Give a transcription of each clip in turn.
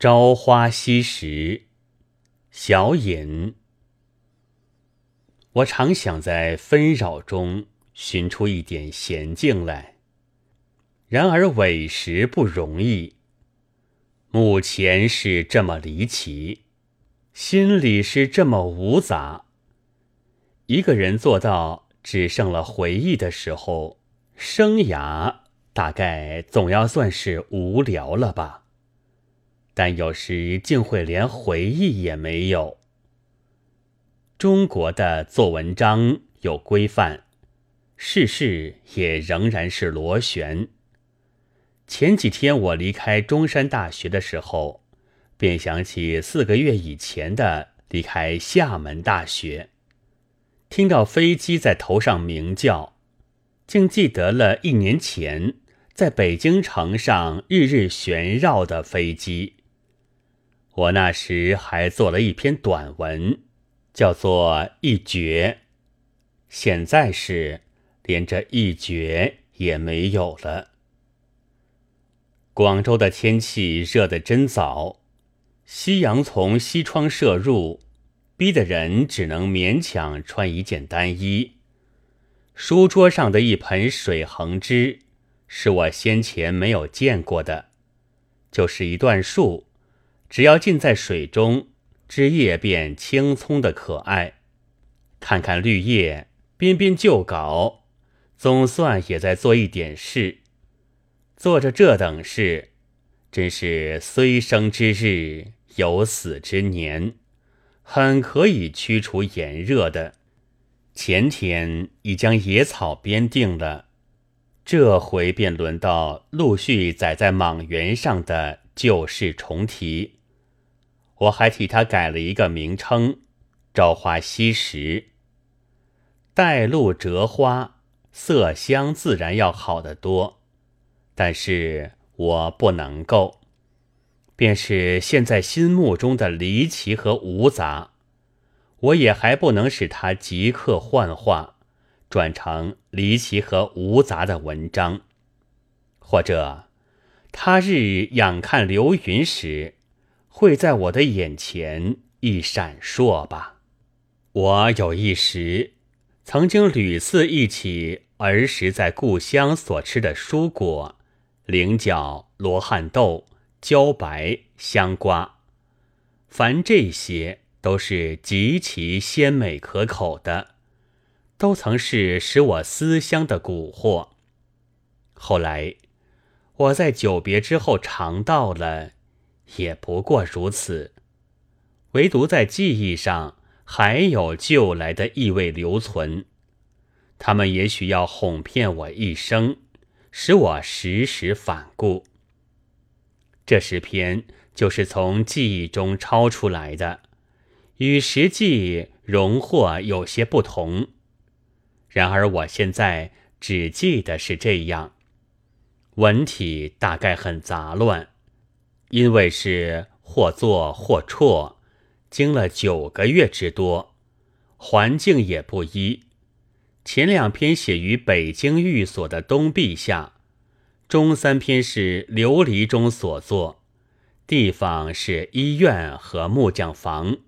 朝花夕拾，小隐。我常想在纷扰中寻出一点闲静来，然而委实不容易。目前是这么离奇，心里是这么无杂。一个人做到只剩了回忆的时候，生涯大概总要算是无聊了吧。但有时竟会连回忆也没有。中国的做文章有规范，世事也仍然是螺旋。前几天我离开中山大学的时候，便想起四个月以前的离开厦门大学，听到飞机在头上鸣叫，竟记得了一年前在北京城上日日旋绕的飞机。我那时还做了一篇短文，叫做《一绝》，现在是连这一绝也没有了。广州的天气热得真早，夕阳从西窗射入，逼得人只能勉强穿一件单衣。书桌上的一盆水横枝，是我先前没有见过的，就是一段树。只要浸在水中，枝叶便青葱的可爱。看看绿叶，编编旧稿，总算也在做一点事。做着这等事，真是虽生之日，有死之年，很可以驱除炎热的。前天已将野草编定了，这回便轮到陆续载在莽原上的旧事重提。我还替他改了一个名称，“朝花夕拾”。带露折花，色香自然要好得多，但是我不能够。便是现在心目中的离奇和无杂，我也还不能使它即刻幻化，转成离奇和无杂的文章，或者他日仰看流云时。会在我的眼前一闪烁吧。我有一时曾经屡次忆起儿时在故乡所吃的蔬果，菱角、罗汉豆、茭白、香瓜，凡这些都是极其鲜美可口的，都曾是使我思乡的蛊惑。后来我在久别之后尝到了。也不过如此，唯独在记忆上还有旧来的意味留存。他们也许要哄骗我一生，使我时时反顾。这十篇就是从记忆中抄出来的，与实际荣获有些不同。然而我现在只记得是这样，文体大概很杂乱。因为是或坐或辍，经了九个月之多，环境也不一。前两篇写于北京寓所的东壁下，中三篇是琉璃中所作，地方是医院和木匠房，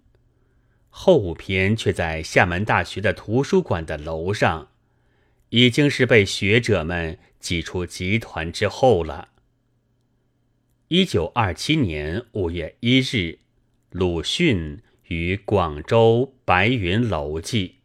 后五篇却在厦门大学的图书馆的楼上，已经是被学者们挤出集团之后了。一九二七年五月一日，鲁迅于广州白云楼记。